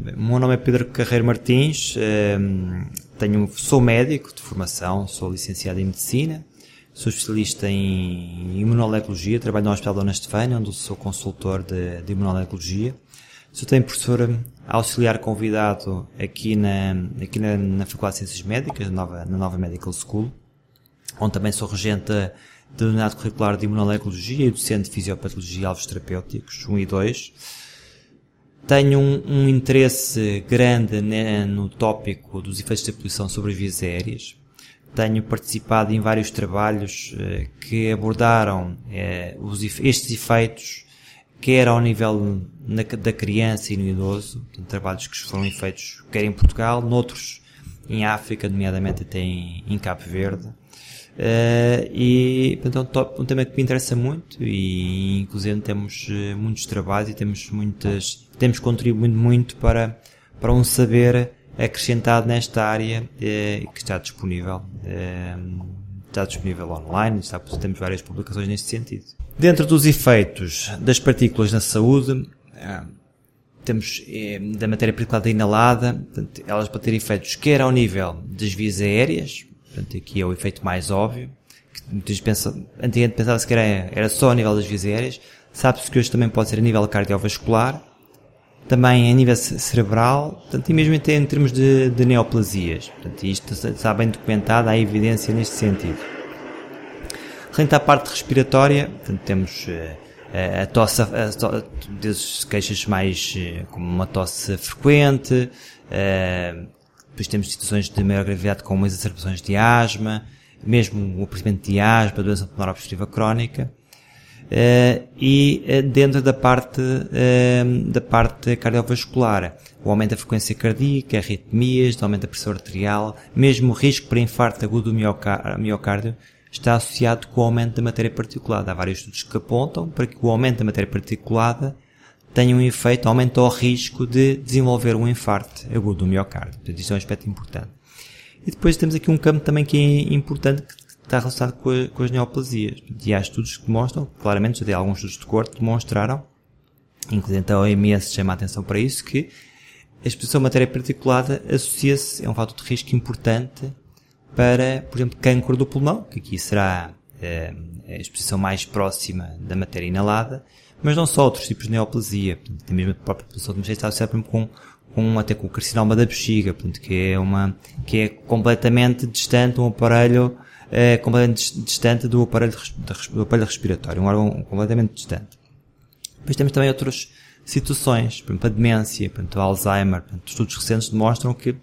O meu nome é Pedro Carreiro Martins, tenho, sou médico de formação, sou licenciado em Medicina, sou especialista em imunolecologia, trabalho no Hospital Dona Estefânia, onde sou consultor de, de imunolecologia. Sou também professor auxiliar convidado aqui na, aqui na, na Faculdade de Ciências Médicas, na nova, na nova Medical School, onde também sou regente da unidade curricular de imunolecologia e docente de fisiopatologia e alvos terapêuticos, 1 e 2. Tenho um, um interesse grande né, no tópico dos efeitos da poluição sobre as vias aéreas. Tenho participado em vários trabalhos eh, que abordaram eh, os, estes efeitos, quer ao nível na, da criança e no idoso, portanto, trabalhos que foram feitos quer em Portugal, noutros em África, nomeadamente até em, em Cabo Verde. Uh, e portanto, é um, top, um, tema que me interessa muito e inclusive temos uh, muitos trabalhos e temos muitas temos contribuído muito para para um saber acrescentado nesta área uh, que está disponível está disponível online está, temos várias publicações neste sentido. Dentro dos efeitos das partículas na saúde temos da matéria particulada inalada portanto, elas podem ter efeitos quer ao nível das vias aéreas Portanto, aqui é o efeito mais óbvio. Que pensam, antigamente pensava-se que era, era só a nível das vias aéreas. Sabe-se que hoje também pode ser a nível cardiovascular, também a nível cerebral, portanto, e mesmo até em termos de, de neoplasias. Portanto, isto está bem documentado, há evidência neste sentido. Relativamente à parte respiratória, portanto, temos uh, a tosse, a, to, queixas mais uh, como uma tosse frequente, uh, depois temos situações de maior gravidade como exacerbações de asma, mesmo o aparecimento de asma, doença pulmonar obstrutiva crónica. Uh, e uh, dentro da parte uh, da parte cardiovascular, o aumento da frequência cardíaca, arritmias, o aumento da pressão arterial, mesmo o risco para infarto agudo do miocárdio está associado com o aumento da matéria particulada. Há vários estudos que apontam para que o aumento da matéria particulada tem um efeito, aumenta o risco de desenvolver um infarto agudo do miocárdio. Portanto, é um aspecto importante. E depois temos aqui um campo também que é importante que está relacionado com, a, com as neoplasias. E há estudos que demonstram, claramente, já alguns estudos de corte demonstraram, inclusive a OMS chama a atenção para isso, que a exposição a matéria particulada associa-se, é um fator de risco importante para, por exemplo, câncer do pulmão, que aqui será é, a exposição mais próxima da matéria inalada, mas não só outros tipos de neoplasia, portanto, mesmo a própria população de está associada com, com até com o carcinoma da bexiga, portanto, que é uma, que é completamente distante um aparelho, é, completamente distante do aparelho, do aparelho respiratório, um órgão completamente distante. Depois temos também outras situações, por exemplo, a demência, portanto, Alzheimer, portanto, estudos recentes demonstram que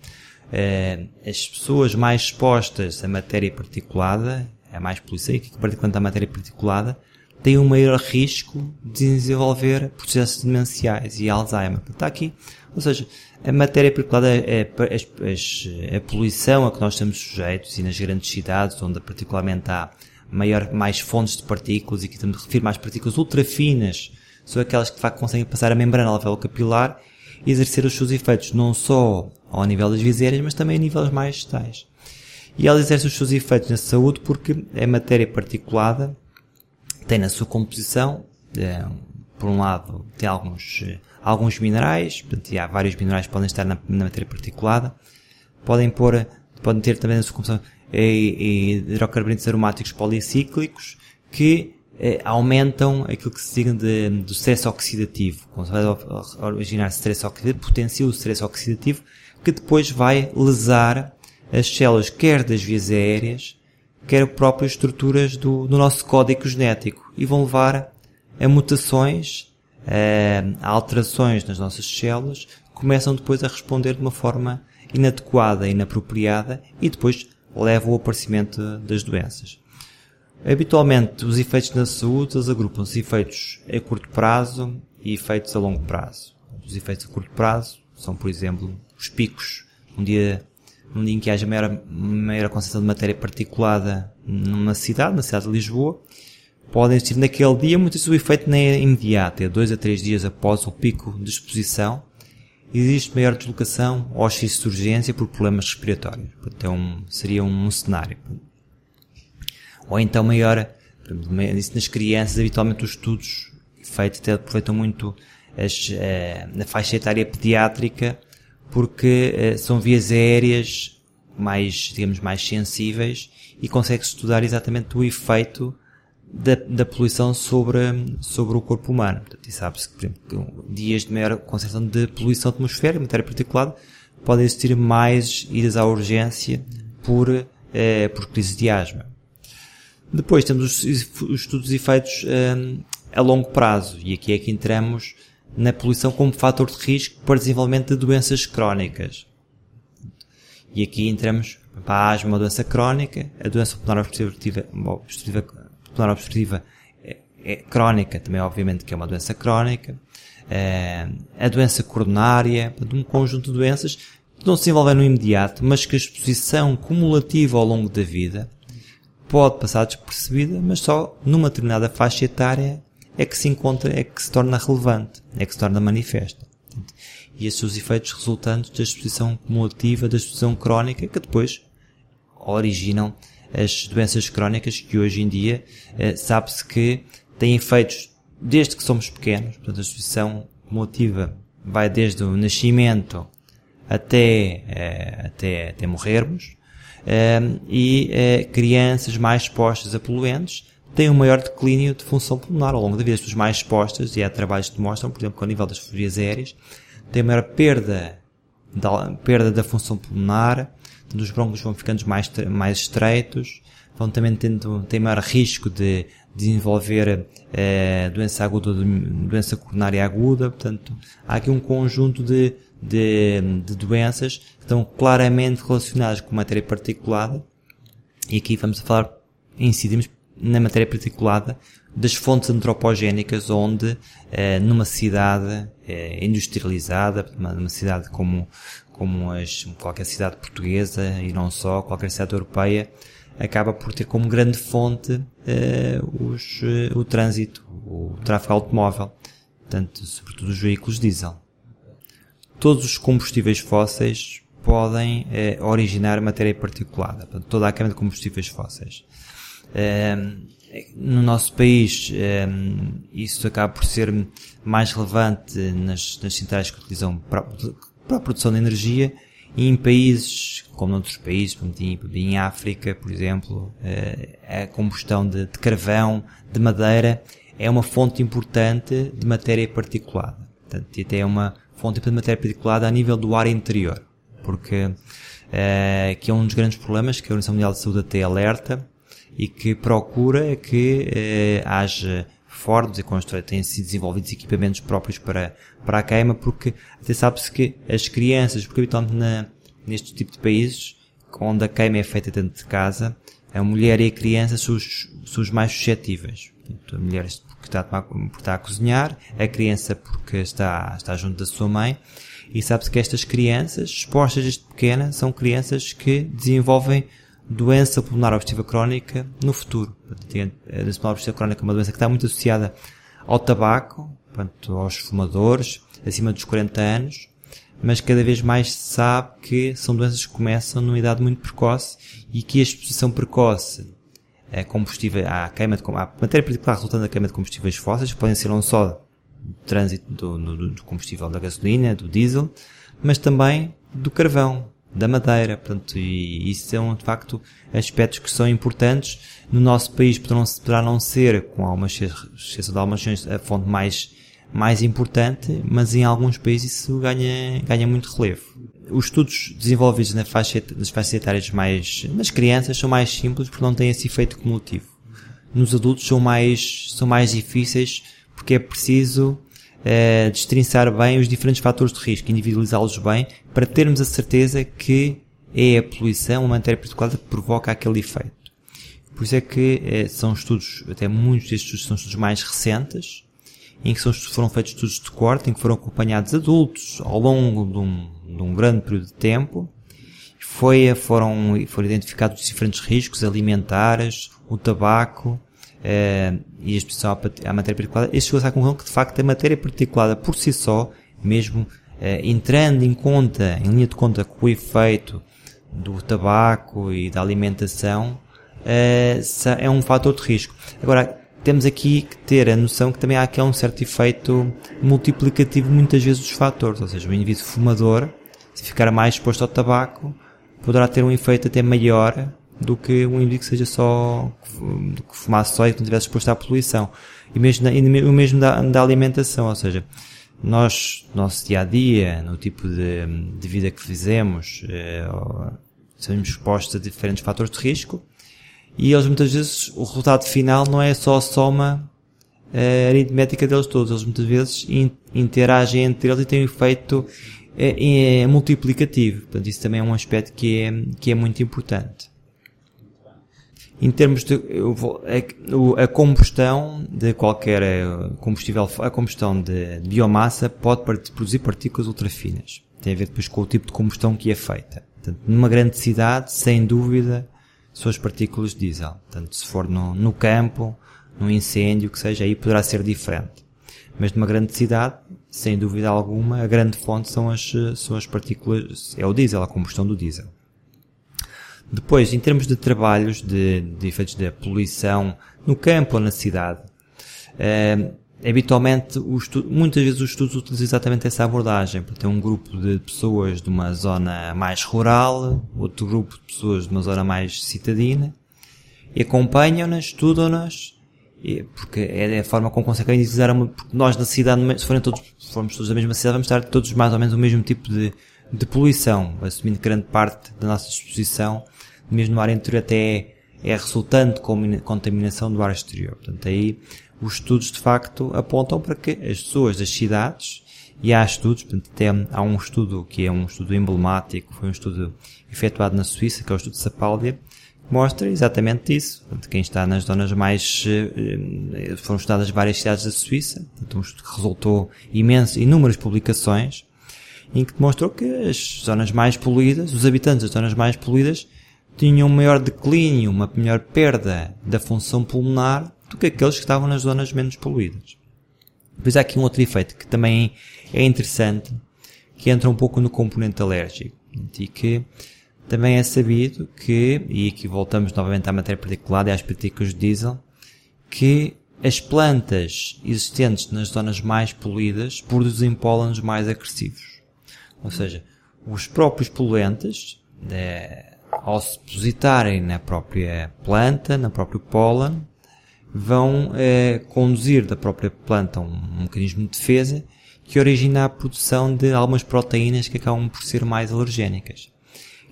é, as pessoas mais expostas à matéria particulada, a mais poluição, e particularmente à matéria particulada, têm um maior risco de desenvolver processos demenciais e Alzheimer. Está aqui, ou seja, a matéria particulada é, é, a poluição a que nós estamos sujeitos e nas grandes cidades, onde particularmente há maior, mais fontes de partículas e que estamos a referir mais partículas ultrafinas, são aquelas que de facto conseguem passar a membrana alvéolo capilar e exercer os seus efeitos não só ao nível das viseiras, mas também a níveis mais gestais. E ela exerce os seus efeitos na saúde porque a matéria particulada tem na sua composição, é, por um lado, tem alguns, alguns minerais, portanto, há vários minerais que podem estar na, na matéria particulada, podem pôr, podem ter também na sua composição hidrocarbonetos aromáticos policíclicos que eh, aumentam aquilo que se diga de, do stress oxidativo. Quando se vai originar stress oxidativo, potencia o stress oxidativo que depois vai lesar as células quer das vias aéreas, quer próprias estruturas do, do nosso código genético e vão levar a mutações, a alterações nas nossas células, que começam depois a responder de uma forma inadequada, inapropriada e depois levam ao aparecimento das doenças. Habitualmente, os efeitos na saúde agrupam-se efeitos a curto prazo e efeitos a longo prazo. Os efeitos a curto prazo são, por exemplo, os picos. Um dia num dia em que haja maior, maior concentração de matéria particulada numa cidade, na cidade de Lisboa, podem existir naquele dia, muitas vezes o efeito nem é imediato, é dois a três dias após o pico de exposição, existe maior deslocação ou excesso de urgência por problemas respiratórios. Portanto, é um, seria um cenário. Ou então maior, isso nas crianças, habitualmente os estudos feitos até aproveitam muito as, eh, na faixa etária pediátrica, porque uh, são vias aéreas mais, digamos, mais sensíveis e consegue-se estudar exatamente o efeito da, da poluição sobre, sobre o corpo humano. Portanto, e sabe-se que, por exemplo, dias de maior concentração de poluição atmosférica, matéria particulada, podem existir mais idas à urgência por, eh, por crise de asma. Depois temos os, os estudos e efeitos eh, a longo prazo, e aqui é que entramos na poluição como fator de risco para desenvolvimento de doenças crónicas. E aqui entramos para a asma, uma doença crónica, a doença pulmonar obstrutiva, obstrutiva, pulmonar obstrutiva é, é, crónica, também obviamente que é uma doença crónica, é, a doença coronária, um conjunto de doenças que não se desenvolvem no imediato, mas que a exposição cumulativa ao longo da vida pode passar despercebida, mas só numa determinada faixa etária é que se encontra, é que se torna relevante, é que se torna manifesta. E esses são os efeitos resultantes da exposição cumulativa, da exposição crónica, que depois originam as doenças crónicas que hoje em dia eh, sabe-se que têm efeitos desde que somos pequenos. Portanto, a exposição cumulativa vai desde o nascimento até, eh, até, até morrermos. Eh, e crianças mais expostas a poluentes têm um maior declínio de função pulmonar ao longo da vida. As pessoas mais expostas, e há trabalhos que demonstram, por exemplo, que ao nível das fobias aéreas, têm maior perda da, perda da função pulmonar, os brônquios vão ficando mais, mais estreitos, vão também tendo, têm maior risco de desenvolver eh, doença aguda, doença coronária aguda, portanto, há aqui um conjunto de, de, de doenças que estão claramente relacionadas com matéria particulada, e aqui vamos falar, incidimos na matéria particulada das fontes antropogénicas onde eh, numa cidade eh, industrializada, numa cidade como, como as, qualquer cidade portuguesa e não só, qualquer cidade europeia, acaba por ter como grande fonte eh, os, o trânsito, o tráfego automóvel, portanto, sobretudo os veículos diesel. Todos os combustíveis fósseis podem originar matéria particulada, portanto, toda a câmara de combustíveis fósseis. No nosso país, isso acaba por ser mais relevante nas, nas centrais que utilizam para, para a produção de energia e em países, como noutros países, como em África, por exemplo, eh, a combustão de, de carvão, de madeira, é uma fonte importante de matéria particulada. Portanto, e até é uma fonte de matéria particulada a nível do ar interior. Porque, eh, que é um dos grandes problemas que a Organização Mundial de Saúde até alerta, e que procura que eh, haja fortes e constrói, têm sido desenvolvidos equipamentos próprios para, para a queima, porque até sabe-se que as crianças, porque habitualmente na, neste tipo de países, onde a queima é feita dentro de casa, a mulher e a criança são os, são os mais suscetíveis. Portanto, a mulher porque está, a, porque está a cozinhar, a criança porque está, está junto da sua mãe, e sabe-se que estas crianças, expostas desde pequena, são crianças que desenvolvem doença pulmonar obstrutiva crónica no futuro. A doença pulmonar obstrutiva crónica é uma doença que está muito associada ao tabaco, portanto, aos fumadores, acima dos 40 anos, mas cada vez mais se sabe que são doenças que começam numa idade muito precoce e que a exposição precoce a combustível, à queima de, à matéria particular resultante da queima de combustíveis fósseis, que podem ser não só do trânsito do, do, do combustível da gasolina, do diesel, mas também do carvão, da madeira, portanto, e isso são de facto aspectos que são importantes. No nosso país poderão, poderá não ser, com algumas exceção de algumas a fonte mais, mais importante, mas em alguns países isso ganha, ganha muito relevo. Os estudos desenvolvidos na faixa, nas faixas etárias mais, nas crianças são mais simples porque não têm esse efeito cumulativo. Nos adultos são mais, são mais difíceis porque é preciso uh, destrinçar bem os diferentes fatores de risco, individualizá-los bem, para termos a certeza que é a poluição, uma matéria particular que provoca aquele efeito. Por isso é que uh, são estudos, até muitos destes estudos são estudos mais recentes, em que foram feitos estudos de corte, em que foram acompanhados adultos ao longo de um, de um grande período de tempo, foi, foram, foram identificados os diferentes riscos alimentares, o tabaco, uh, e a exposição à, à matéria particulada, este chegou-se à conclusão que de facto a matéria particulada por si só, mesmo uh, entrando em conta, em linha de conta com o efeito do tabaco e da alimentação, uh, é um fator de risco. Agora, temos aqui que ter a noção que também há aqui um certo efeito multiplicativo muitas vezes dos fatores, ou seja, o indivíduo fumador, se ficar mais exposto ao tabaco, poderá ter um efeito até maior do que um indivíduo que seja só, que fumasse só e que não tivesse exposto à poluição. E mesmo, e o mesmo da, da alimentação, ou seja, nós, nosso dia a dia, no tipo de, de vida que fizemos, eh, somos expostos a diferentes fatores de risco e eles muitas vezes, o resultado final não é só a soma eh, aritmética deles todos, eles muitas vezes in, interagem entre eles e têm um efeito é, é multiplicativo. Portanto, isso também é um aspecto que é, que é muito importante. Em termos de vou, a, combustão de qualquer eh, combustível, a combustão de, de biomassa pode produzir partículas ultrafinas. Tem a ver depois com o tipo de combustão que é feita. Portanto, numa grande cidade, sem dúvida, são as partículas de diesel. Portanto, se for no, no campo, num incêndio, que seja, aí poderá ser diferente. Mas numa grande cidade, sem dúvida alguma, a grande fonte são as, são as partículas, é o diesel, a combustão do diesel. Depois, em termos de trabalhos de, de efeitos da poluição no campo ou na cidade, eh, habitualmente, muitas vezes os estudos utilizam exatamente essa abordagem. Ter um grupo de pessoas de uma zona mais rural, outro grupo de pessoas de uma zona mais citadina, e acompanham-nas, estudam-nas, porque é a forma como conseguem utilizar uma, porque nós na cidade, se forem todos, formos todos da mesma cidade, vamos estar todos mais ou menos o mesmo tipo de, de poluição, assumindo grande parte da nossa exposição, mesmo no ar interior, até é, resultante de contaminação do ar exterior. Portanto, aí os estudos de facto apontam para que as pessoas das cidades, e há estudos, portanto, tem, há um estudo que é um estudo emblemático, foi um estudo efetuado na Suíça, que é o estudo de Sapaldia, mostra exatamente isso. Portanto, quem está nas zonas mais, eh, foram estudadas várias cidades da Suíça, portanto, um estudo que resultou imenso, inúmeras publicações, em que demonstrou que as zonas mais poluídas, os habitantes das zonas mais poluídas, tinham um maior declínio, uma melhor perda da função pulmonar do que aqueles que estavam nas zonas menos poluídas. Depois há aqui um outro efeito que também é interessante, que entra um pouco no componente alérgico, e que também é sabido que, e aqui voltamos novamente à matéria particulada e às partículas de diesel, que as plantas existentes nas zonas mais poluídas produzem pólenes mais agressivos. Ou seja, os próprios poluentes, é, ao se depositarem na própria planta, na próprio pólen, vão é, conduzir da própria planta um, um mecanismo de defesa que origina a produção de algumas proteínas que acabam por ser mais alergénicas.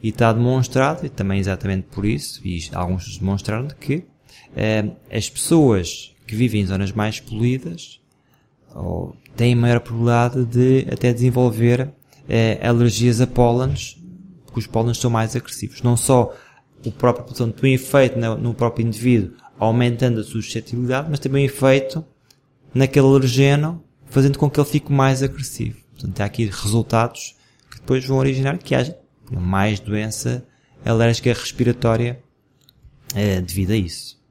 E está demonstrado, e também exatamente por isso, e alguns demonstraram que eh, as pessoas que vivem em zonas mais poluídas ou, têm maior probabilidade de até desenvolver eh, alergias a pólenes, porque os pólenes são mais agressivos. Não só o próprio, portanto, o efeito no, próprio indivíduo aumentando a suscetibilidade, mas também o efeito naquele alergeno, fazendo com que ele fique mais agressivo. Portanto, há aqui resultados que depois vão originar que haja mais doença alérgica respiratória é, devido a isso.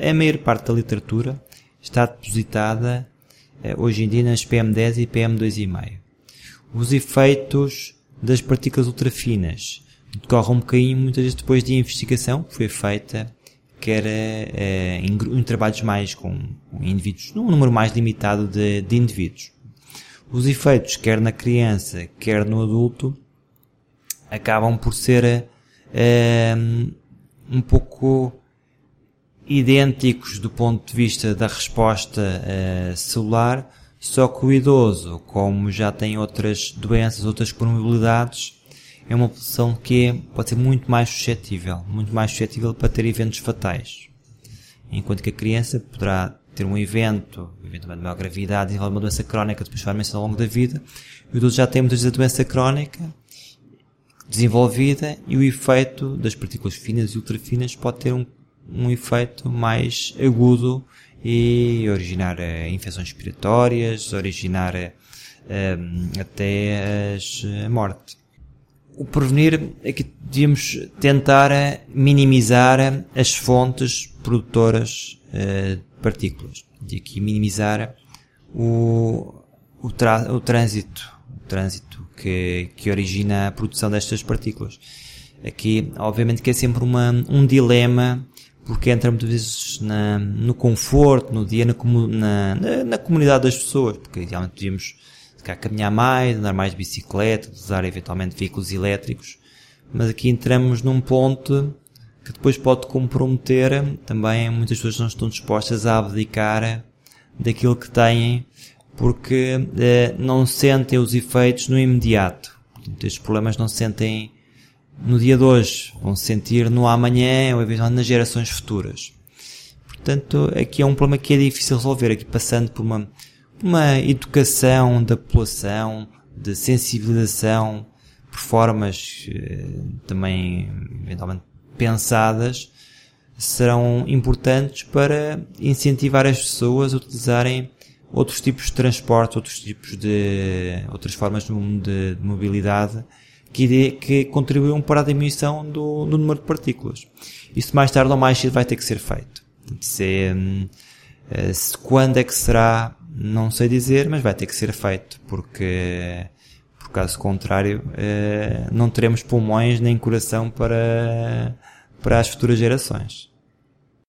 A maior parte da literatura está depositada é, hoje em dia nas PM10 e PM2,5. Os efeitos das partículas ultrafinas decorrem um bocadinho muitas vezes depois de investigação que foi feita quer é, em, em, trabalhos mais com, indivíduos, num número mais limitado de, de indivíduos. Os efeitos, quer na criança, quer no adulto, acabam por ser uh, um pouco idênticos do ponto de vista da resposta uh, celular, só que o idoso, como já tem outras doenças, outras probabilidades, é uma população que pode ser muito mais suscetível, muito mais suscetível para ter eventos fatais. Enquanto que a criança poderá ter um evento, eventualmente de maior gravidade, e uma doença crónica, depois forma-se ao longo da vida, o idoso já tem muitas vezes a doença crónica, desenvolvida e o efeito das partículas finas e ultrafinas pode ter um, um efeito mais agudo e originar uh, infecções respiratórias, originar uh, até a morte. O prevenir é que devíamos tentar minimizar as fontes produtoras de partículas. E aqui minimizar o, o, o trânsito, o trânsito que, que origina a produção destas partículas. Aqui, obviamente que é sempre uma, um dilema, porque entra muitas vezes na, no conforto, no dia, na, na, na, comunidade das pessoas, porque idealmente devíamos de caminhar mais, andar mais de bicicleta, usar eventualmente veículos elétricos, mas aqui entramos num ponto que depois pode comprometer também muitas pessoas não estão dispostas a abdicar daquilo que têm porque eh, não sentem os efeitos no imediato. Portanto, estes problemas não se sentem no dia de hoje, vão se sentir no amanhã ou eventualmente nas gerações futuras. Portanto, aqui é um problema que é difícil resolver, aqui passando por uma, uma educação da população, de sensibilização, por formas eh, também eventualmente pensadas, serão importantes para incentivar as pessoas a utilizarem outros tipos de transporte, outros tipos de, outras formas de, de, de mobilidade que, que contribuam para a diminuição do, do, número de partículas. Isso mais tarde ou mais cedo vai ter que ser feito. Se, eh, se, quando é que será, não sei dizer, mas vai ter que ser feito, porque, por caso contrário, eh, não teremos pulmões nem coração para, para as futuras gerações.